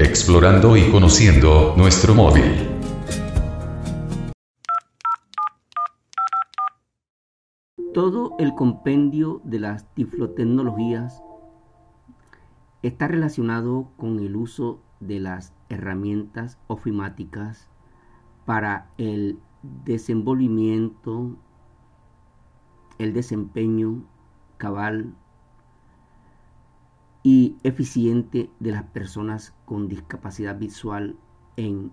Explorando y conociendo nuestro móvil. Todo el compendio de las tiflotecnologías está relacionado con el uso de las herramientas ofimáticas para el desenvolvimiento, el desempeño cabal y eficiente de las personas con discapacidad visual en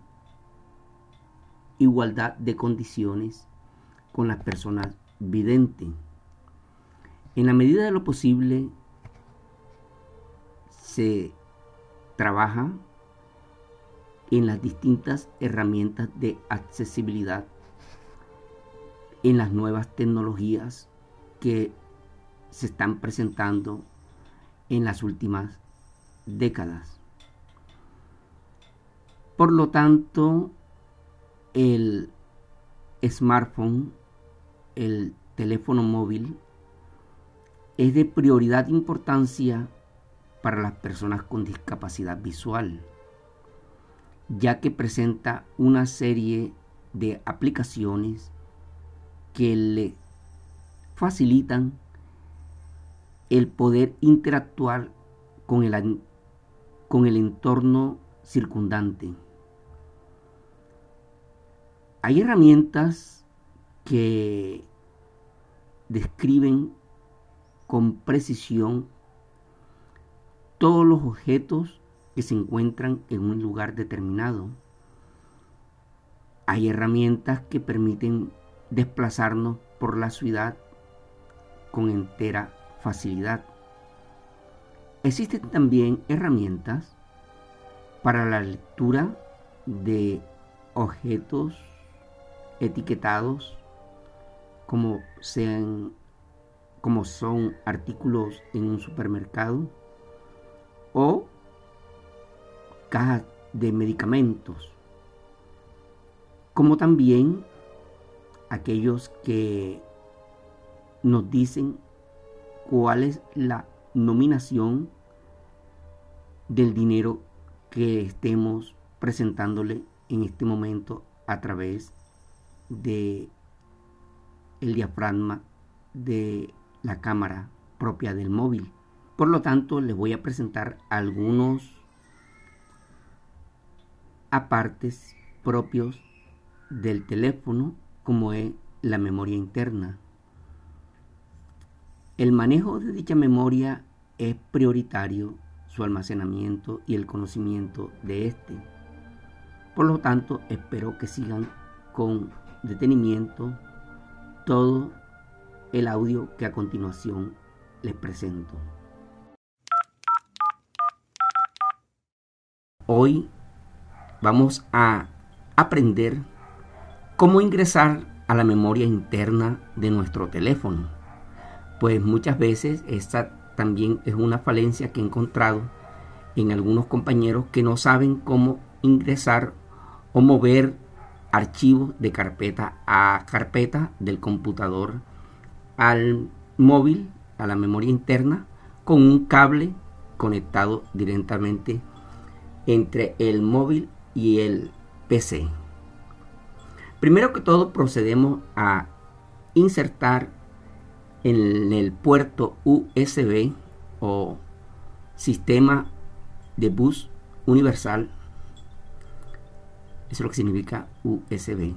igualdad de condiciones con las personas videntes. En la medida de lo posible se trabaja en las distintas herramientas de accesibilidad, en las nuevas tecnologías que se están presentando en las últimas décadas. Por lo tanto, el smartphone, el teléfono móvil, es de prioridad importancia para las personas con discapacidad visual, ya que presenta una serie de aplicaciones que le facilitan el poder interactuar con el, con el entorno circundante. Hay herramientas que describen con precisión todos los objetos que se encuentran en un lugar determinado. Hay herramientas que permiten desplazarnos por la ciudad con entera facilidad. Existen también herramientas para la lectura de objetos etiquetados como sean como son artículos en un supermercado o cajas de medicamentos como también aquellos que nos dicen cuál es la nominación del dinero que estemos presentándole en este momento a través de el diafragma de la cámara propia del móvil. Por lo tanto, les voy a presentar algunos apartes propios del teléfono como es la memoria interna. El manejo de dicha memoria es prioritario su almacenamiento y el conocimiento de éste. Por lo tanto, espero que sigan con detenimiento todo el audio que a continuación les presento. Hoy vamos a aprender cómo ingresar a la memoria interna de nuestro teléfono. Pues muchas veces esta también es una falencia que he encontrado en algunos compañeros que no saben cómo ingresar o mover archivos de carpeta a carpeta del computador al móvil, a la memoria interna, con un cable conectado directamente entre el móvil y el PC. Primero que todo procedemos a insertar en el puerto USB o sistema de bus universal. Eso es lo que significa USB.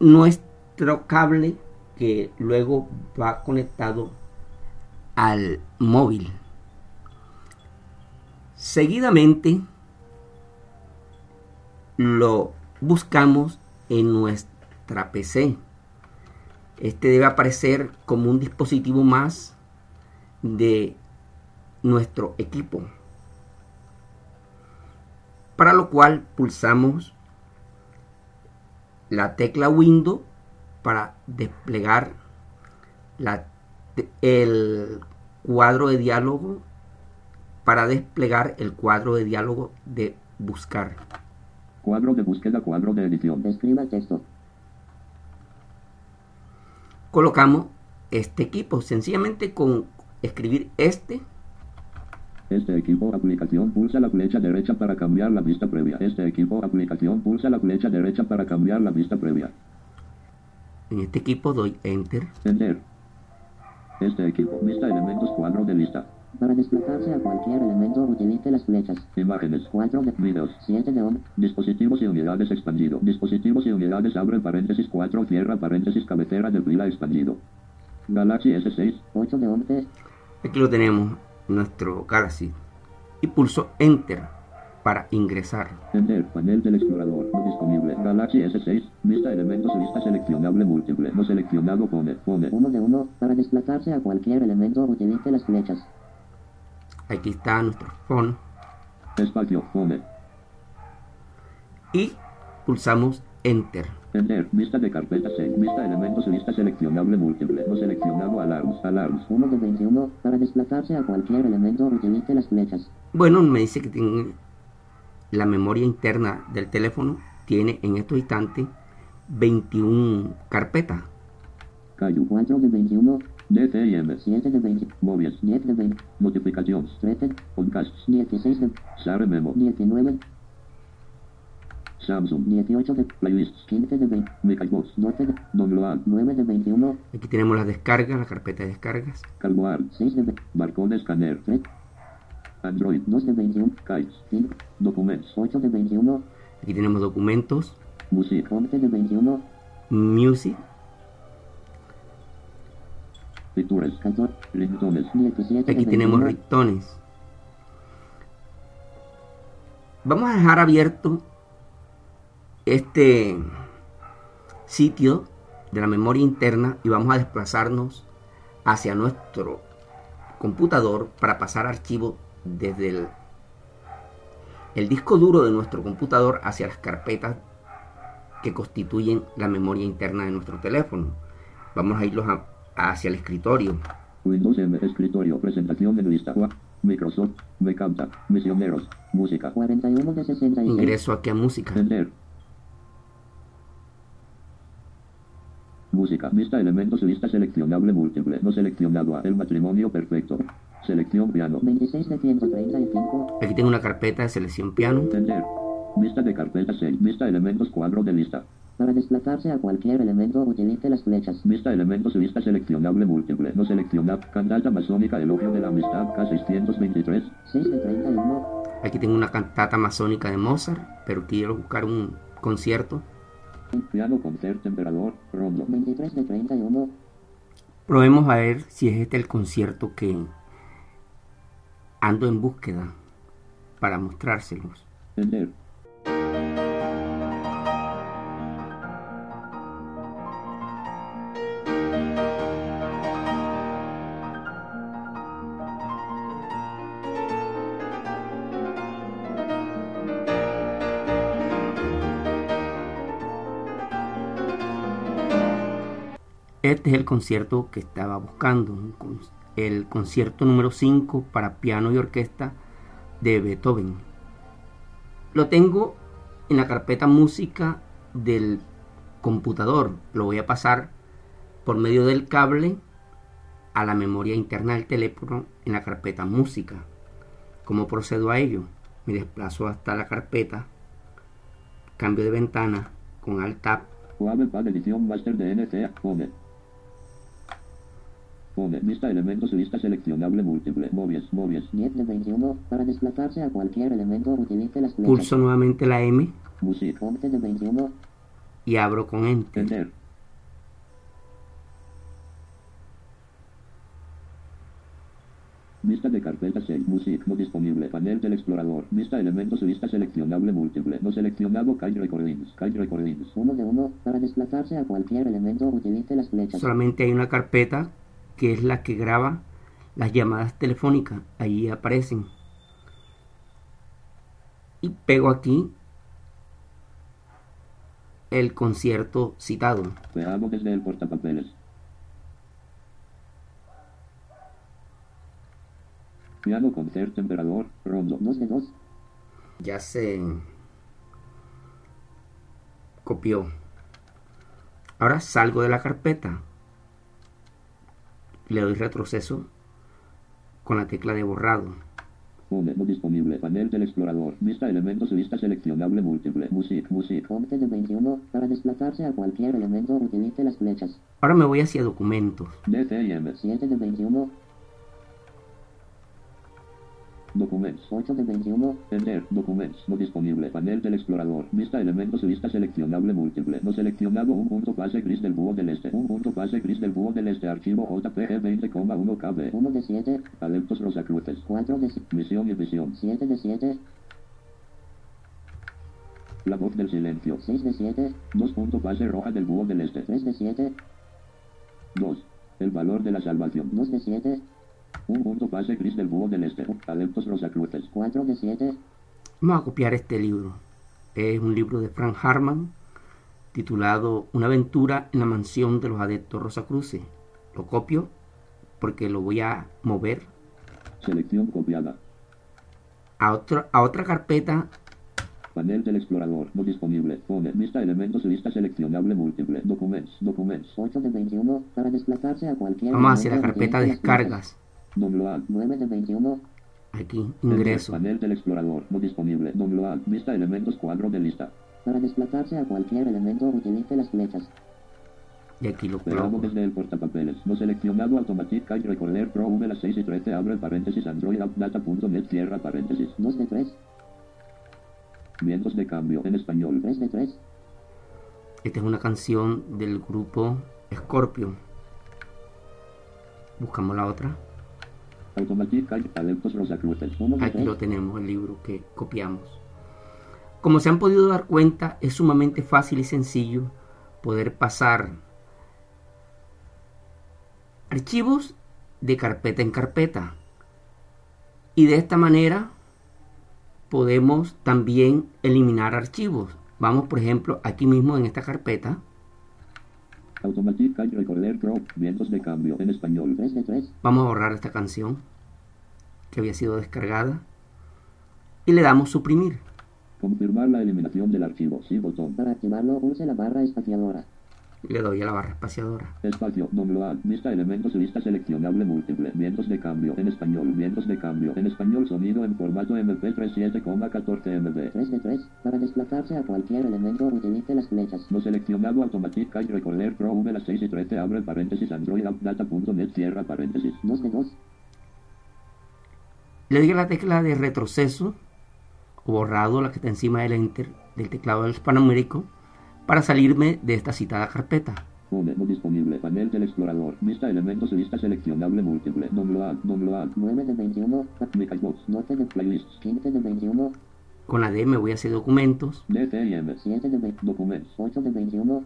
Nuestro cable que luego va conectado al móvil. Seguidamente lo buscamos en nuestra PC. Este debe aparecer como un dispositivo más de nuestro equipo. Para lo cual pulsamos la tecla Windows para desplegar el cuadro de diálogo para desplegar el cuadro de diálogo de buscar. Cuadro de búsqueda, cuadro de edición. Escriba texto. Colocamos este equipo sencillamente con escribir este. Este equipo aplicación pulsa la flecha derecha para cambiar la vista previa. Este equipo aplicación pulsa la flecha derecha para cambiar la vista previa. En este equipo doy enter. Enter. Este equipo vista elementos cuadro de lista. Para desplazarse a cualquier elemento utilice las flechas. Imágenes. 4 de Videos. 7 de on. Dispositivos y unidades expandido. Dispositivos y unidades abre paréntesis 4 cierra paréntesis cabecera de pila expandido. Galaxy S6. 8 de 11. Aquí lo tenemos, nuestro Galaxy. Y pulso Enter para ingresar. Enter. Panel del explorador. No disponible. Galaxy S6. Vista elementos. Lista seleccionable múltiple. No seleccionado. Pone. Pone. 1 de 1. Para desplazarse a cualquier elemento utilice las flechas. Aquí está nuestro phone. Espacio. Pone. Y pulsamos Enter. Enter. Vista de carpeta 6. Vista elementos. Lista seleccionable múltiple. No seleccionado. Alarms. Alarms. 1 de 21. Para desplazarse a cualquier elemento utilice las flechas. Bueno, me dice que tiene la memoria interna del teléfono tiene en estos instantes 21 carpetas. Cayu. 4 de 21. DCIM. 7 de 20. Móviles. 10 de 20. Notificaciones. 13. Podcasts. 16 de Sare Memo. 19. Samsung. 18 de Playlists. 15 de 20. Microbox. 12 de Download. 9 de 21. Aquí tenemos las descargas, la carpeta de descargas. Calmoar. 6 de 20. Barcode Scanner. 3. Android. 2 de 21. Kites. 5. Documentos. 8 de 21. Aquí tenemos documentos, Music. 11 de 21. music, Pictures. 14. Ringtones. 17 de aquí tenemos 21. ringtones. Vamos a dejar abierto este sitio de la memoria interna y vamos a desplazarnos hacia nuestro computador para pasar archivos desde el, el disco duro de nuestro computador hacia las carpetas que constituyen la memoria interna de nuestro teléfono. Vamos a irlos a- hacia el escritorio. Windows M. Escritorio. Presentación de lista. Microsoft. Me canta. Misioneros. Música. 41 de 66. Ingreso aquí a música. Enter. Música. Vista elementos. Lista seleccionable múltiple. No seleccionado. El matrimonio perfecto. Selección piano. 26 de 135. Aquí tengo una carpeta de selección piano. Enter. Vista de carpeta 6. Vista elementos cuadro de lista. Para desplazarse a cualquier elemento utilice las flechas. Vista elementos lista seleccionable múltiple. No seleccionado. Cantata masónica elogio de la amistad K623. 6 de 31. Aquí tengo una cantata masónica de Mozart, pero quiero buscar un concierto. Piano concert emperador. Rondo. 23 de 31. Probemos a ver si es este el concierto que ando en búsqueda. para mostrárselos. Enter. Este es el concierto que estaba buscando, el concierto número 5 para piano y orquesta de Beethoven. Lo tengo en la carpeta música del computador. Lo voy a pasar por medio del cable a la memoria interna del teléfono en la carpeta música. ¿Cómo procedo a ello? Me desplazo hasta la carpeta, cambio de ventana con Alt Tab master de NCA. Home. Home. Lista elementos lista seleccionable múltiple. Movies. Movies. 10 de 21. Para desplazarse a cualquier elemento utilice las flechas. pulso nuevamente la M Music. 11 de 21. y abro con Enter. Enter. Vista de carpeta 6. Music. No disponible. Panel del explorador. Vista elementos lista seleccionable múltiple. No seleccionado. Kite Recordings. Kite Recordings. 1 de 1. Para desplazarse a cualquier elemento utilice las flechas. Solamente hay una carpeta que es la que graba las llamadas telefónicas. Allí aparecen. Y pego aquí el concierto citado. Veamos desde el portapapeles. Piano concert emperador. Rondo. 2 de 2. Ya se copió. Ahora salgo de la carpeta. Le doy retroceso con la tecla de borrado. Home. No disponible. Panel del explorador. Vista elementos lista seleccionable múltiple. Music. Music. 11 de 21. Para desplazarse a cualquier elemento utilice las flechas. Ahora me voy hacia documentos. DCIM. 7 de 21. Documents. 8 de 21. Enter. Documents. No disponible. Panel del explorador. Vista elementos lista seleccionable múltiple. No seleccionado. Un punto pase gris del búho del este. Un punto pase gris del búho del este. Archivo JPG 20,1 KB. 1 de 7. Adeptos Rosacruces. 4 de 7. Misión y visión. 7 de 7. La voz del silencio. 6 de 7. Dos punto pase roja del búho del este. 3 de 7. 2. El valor de la salvación. 2 de 7. Un punto pase gris del búho del este. Adeptos Rosacruces. 4 de 7. Vamos a copiar este libro. Es un libro de Frank Harman titulado Una aventura en la mansión de los adeptos Rosacruces. Lo copio porque lo voy a mover Selección copiada. a, otro- a otra carpeta Panel del explorador. No disponible. Pone. Vista elementos lista seleccionable múltiple. Documents. Documents. 8 de 21. Para desplazarse a cualquier Vamos hacia la carpeta flechas. descargas. Download. 9 de 21. Aquí, ingreso. Panel del explorador. No disponible. Vista elementos cuadro de lista. Para desplazarse a cualquier elemento utilice las flechas. Y aquí lo coloco. desde el portapapeles. No seleccionado Automatic Kite Recorder Pro V las 6 y 13 abre paréntesis Android Data.net cierra paréntesis. 2 de 3. Vientos de cambio en español. 3 de 3. Esta es una canción del grupo Scorpio. Buscamos la otra. Aquí 3. lo tenemos, el libro que copiamos. Como se han podido dar cuenta, es sumamente fácil y sencillo poder pasar archivos de carpeta en carpeta. Y de esta manera podemos también eliminar archivos. Vamos, por ejemplo, aquí mismo en esta carpeta. Automatic Kite Recorder Pro. Vientos de cambio en español. 3 de 3. Vamos a borrar esta canción que había sido descargada. Y le damos suprimir. Confirmar la eliminación del archivo. Sí botón. Para activarlo use la barra espaciadora. Le doy a la barra espaciadora. Espacio, download, vista elementos, lista seleccionable múltiple, vientos de cambio, en español, vientos de cambio, en español, sonido en formato MP3 7,14 MB. 3 de 3. Para desplazarse a cualquier elemento utilice las flechas. No seleccionado Automatic Kite Recorder Pro V las 6 y 13 abre paréntesis Android Data.net cierra paréntesis. 2 de 2. Le doy a la tecla de retroceso o borrado, la que está encima del enter del teclado del hispanoamérico, para salirme de esta citada carpeta. Home, no disponible, panel Panel del explorador. Vista elementos vista seleccionable múltiple. Download. Download. 9 de 21. Microbox. 12 de Playlists. 15 de 21. Con la D me voy hacia documentos, DTM. 7 de 20. Documentos. 8 de 21.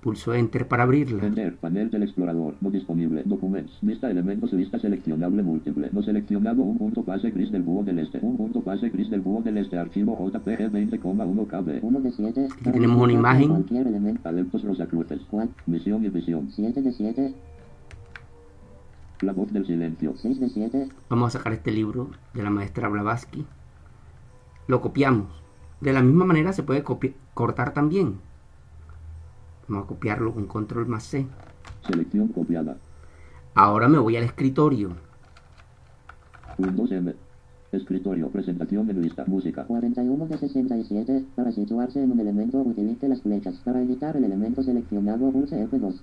Pulso Enter para abrirla. Enter. Panel del explorador. No disponible. Documentos. Vista elementos vista seleccionable múltiple. No seleccionado. Un punto pase gris del búho del este. Un punto pase gris del búho del este. Archivo JPG 20,1 KB. 1 de 7. Aquí tenemos una imagen. Cualquier elemento. Adeptos Rosacruces. ¿Cuál? Misión y visión. 7 de 7. La voz del silencio. 6 de 7. Vamos a sacar este libro de la maestra Blavatsky. Lo copiamos. De la misma manera se puede cortar también. Vamos a copiarlo con control más C. Selección copiada. Ahora me voy al escritorio. Windows M. Escritorio. Presentación de lista. Música. 41 de 67. Para situarse en un elemento utilice las flechas. Para editar el elemento seleccionado pulse F2.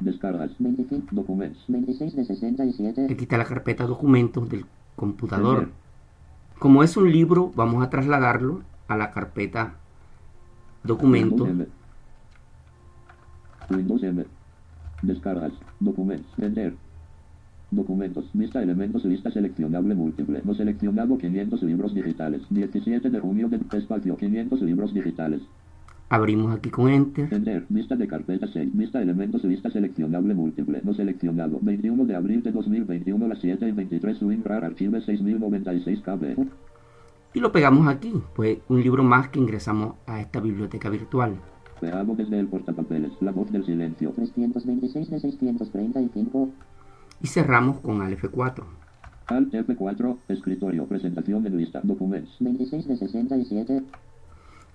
Descargas. 25. Documentos. 26 de 67. Aquí está la carpeta documentos del computador. Como es un libro, vamos a trasladarlo a la carpeta documentos. Windows M. Windows M. Descargas. Documentos. Enter. Documentos. Vista elementos lista seleccionable múltiple. No seleccionado 500 libros digitales. 17 de junio de espacio 500 libros digitales. Abrimos aquí con Enter. Enter. Vista de carpeta 6. Vista elementos lista seleccionable múltiple. No seleccionado. 21 de abril de 2021 a las 7 y 23. Swing RAR Archive 6096 KB. Y lo pegamos aquí. Pues un libro más que ingresamos a esta biblioteca virtual. Veamos desde el portapapeles. La voz del silencio. 326 de 635. Y cerramos con al F4. Alt F4. Escritorio. Presentación de lista. Documentos. 26 de 67.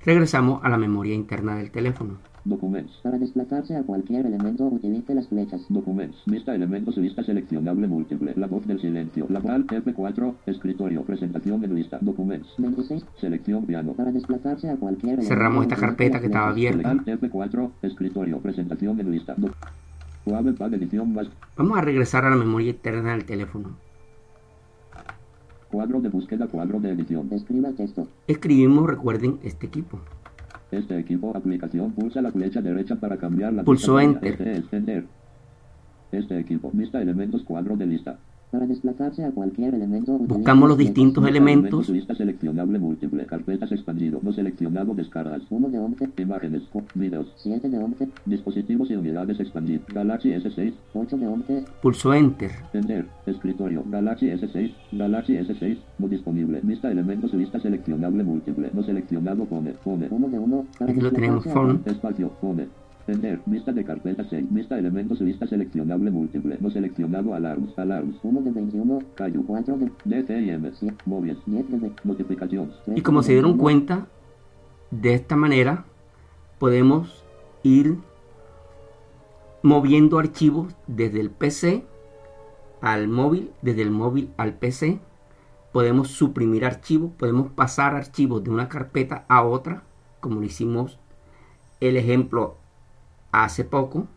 Regresamos a la memoria interna del teléfono. Documentos. Para desplazarse a cualquier elemento utilice las flechas. Documentos. Vista elementos vista seleccionable múltiple. La voz del silencio. La Alt F4. Escritorio. Presentación de lista. Documentos. 26. Selección piano. Para desplazarse a cualquier elemento Cerramos esta carpeta que estaba abierta. Alt F4. Escritorio. Presentación de lista. Do Suave pad edición más. Vamos a regresar a la memoria interna del teléfono. Cuadro de búsqueda. Cuadro de edición. Escriba el texto. Escribimos, recuerden, este equipo. Este equipo aplicación pulsa la flecha derecha para cambiar la Pulsó pantalla. Enter. Este es Enter. Este equipo. Vista elementos. Cuadro de lista. Para desplazarse a cualquier elemento Buscamos los distintos elementos. Lista seleccionable múltiple. Carpetas expandido. No seleccionado. Descargas. 1 de 11. Imágenes. Videos. 7 de 11. Dispositivos y unidades expandir. Galaxy S6. 8 de 11. Pulso Enter. Enter. Escritorio. Galaxy S6. Galaxy S6. No disponible. Vista elementos. Vista seleccionable múltiple. No seleccionado. Pone. Pone. 1 de 1. Para Aquí lo tenemos, phone. Espacio. Pone. Enter. Vista de carpeta 6. Vista elementos. Vista seleccionable múltiple. No seleccionado. Alarms. Alarms. 1 de 21. Cayu. 4 de DTM. Móviles. 10 de 20. Notificaciones. Y como se dieron cuenta, de esta manera podemos ir moviendo archivos desde el PC al móvil, desde el móvil al PC. Podemos suprimir archivos, podemos pasar archivos de una carpeta a otra, como lo hicimos el ejemplo hace poco,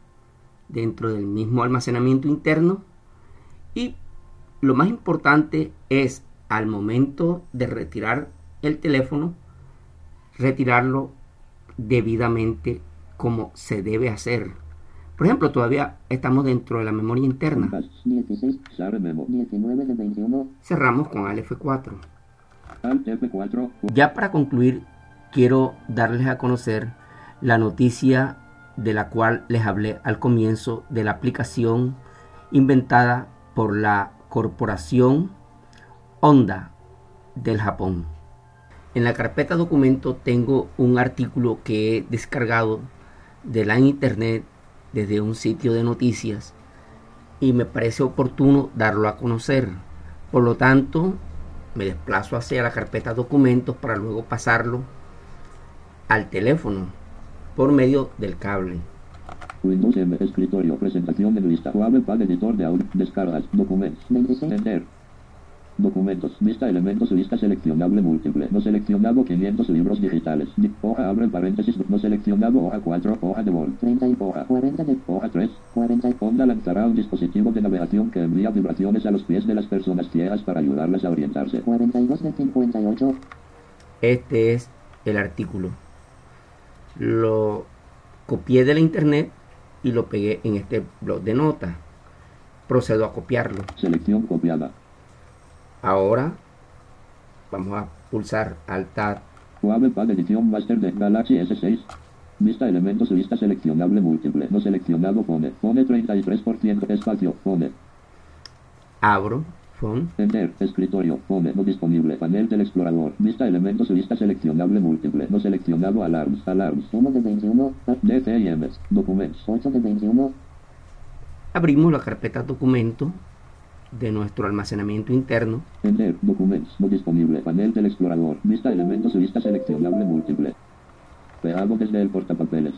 dentro del mismo almacenamiento interno. Y lo más importante es al momento de retirar el teléfono, retirarlo debidamente como se debe hacer. Por ejemplo, todavía estamos dentro de la memoria interna. Contacts. 16. Sare Memo. 19 de 21. Cerramos con Alt F4. Alt F4. Ya para concluir, quiero darles a conocer la noticia de la cual les hablé al comienzo de la aplicación inventada por la corporación Honda del Japón. En la carpeta documento tengo un artículo que he descargado de la internet desde un sitio de noticias y me parece oportuno darlo a conocer. Por lo tanto, me desplazo hacia la carpeta documentos para luego pasarlo al teléfono por medio del cable. Windows M. Escritorio. Presentación de lista. Suave pad editor de audio. Descargas. Documentos. 26. Enter. Documentos. Vista elementos. Lista seleccionable múltiple. No seleccionado 500 libros digitales. Di- Hoja abre paréntesis. No seleccionado. Hoja 4. Hoja de Word. 30 y Hoja. 40 de Hoja 3. 40 y Honda lanzará un dispositivo de navegación que envía vibraciones a los pies de las personas ciegas para ayudarlas a orientarse. 42 de 58. Este es el artículo. Lo copié de la internet y lo pegué en este blog de notas. Procedo a copiarlo. Selección copiada. Ahora vamos a pulsar Alt Tab. Wavepad edición master de Galaxy S6. Vista elementos lista seleccionable múltiple. No seleccionado pone. Pone 33% espacio. Pone. Abro. Phone. Enter. Escritorio. Pone. No disponible. Panel del explorador. Vista elementos lista seleccionable múltiple. No seleccionado alarms. Alarms. 1 de 21, DCIM. Documents. 8 de 21, Abrimos la carpeta documento de nuestro almacenamiento interno. Enter. Documents. No disponible. Panel del explorador. Vista elementos lista seleccionable múltiple. Pegado desde el portapapeles.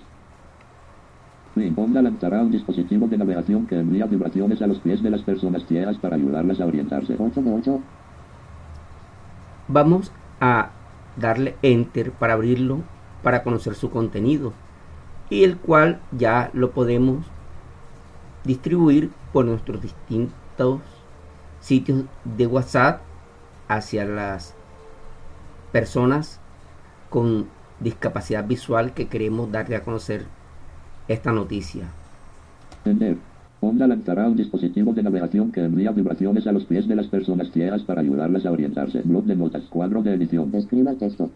Honda lanzará un dispositivo de navegación que envía vibraciones a los pies de las personas ciegas para ayudarlas a orientarse. 8 de 8, Vamos a darle Enter para abrirlo para conocer su contenido y el cual ya lo podemos distribuir por nuestros distintos sitios de WhatsApp hacia las personas con discapacidad visual que queremos darle a conocer esta noticia. Enter. Honda lanzará un dispositivo de navegación que envía vibraciones a los pies de las personas ciegas para ayudarlas a orientarse. Blog de notas. Cuadro de edición. escriba el texto,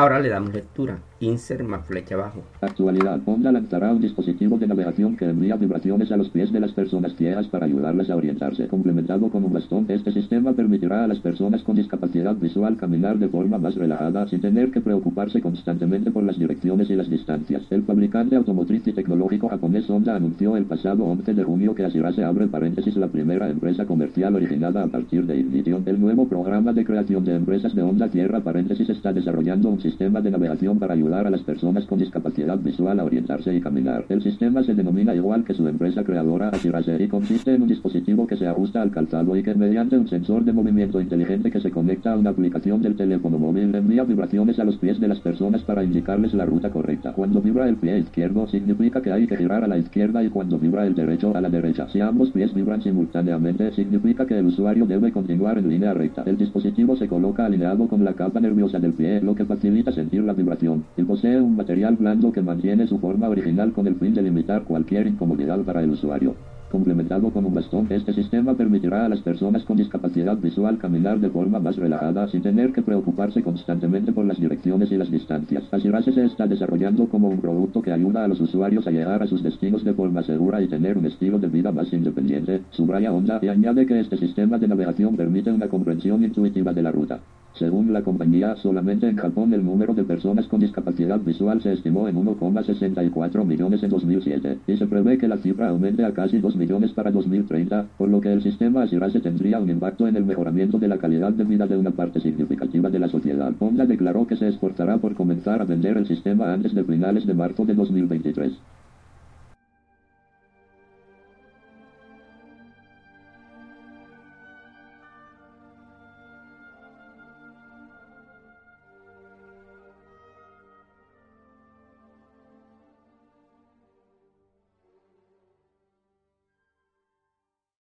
Ahora le damos lectura, insert más flecha abajo. Actualidad. Honda lanzará un dispositivo de navegación que envía vibraciones a los pies de las personas ciegas para ayudarlas a orientarse. Complementado con un bastón, este sistema permitirá a las personas con discapacidad visual caminar de forma más relajada sin tener que preocuparse constantemente por las direcciones y las distancias. El fabricante automotriz y tecnológico japonés Honda anunció el pasado 11 de junio que Ashirase abre paréntesis la primera empresa comercial originada a partir de Ignition. El nuevo programa de creación de empresas de Honda cierra paréntesis está desarrollando un sistema de navegación para ayudar a las personas con discapacidad visual a orientarse y caminar. El sistema se denomina igual que su empresa creadora Ashirase y consiste en un dispositivo que se ajusta al calzado y que mediante un sensor de movimiento inteligente que se conecta a una aplicación del teléfono móvil envía vibraciones a los pies de las personas para indicarles la ruta correcta. Cuando vibra el pie izquierdo significa que hay que girar a la izquierda y cuando vibra el derecho a la derecha. Si ambos pies vibran simultáneamente significa que el usuario debe continuar en línea recta. El dispositivo se coloca alineado con la capa nerviosa del pie, lo que facilita sentir la vibración. Y posee un material blando que mantiene su forma original con el fin de limitar cualquier incomodidad para el usuario. Complementado con un bastón, este sistema permitirá a las personas con discapacidad visual caminar de forma más relajada sin tener que preocuparse constantemente por las direcciones y las distancias. Ashirase se está desarrollando como un producto que ayuda a los usuarios a llegar a sus destinos de forma segura y tener un estilo de vida más independiente. Subraya Honda y añade que este sistema de navegación permite una comprensión intuitiva de la ruta. Según la compañía, solamente en Japón el número de personas con discapacidad visual se estimó en 1,64 millones en 2007, y se prevé que la cifra aumente a casi 2 millones para 2030, por lo que el sistema Ashirase tendría un impacto en el mejoramiento de la calidad de vida de una parte significativa de la sociedad. Honda declaró que se esforzará por comenzar a vender el sistema antes de finales de marzo de 2023.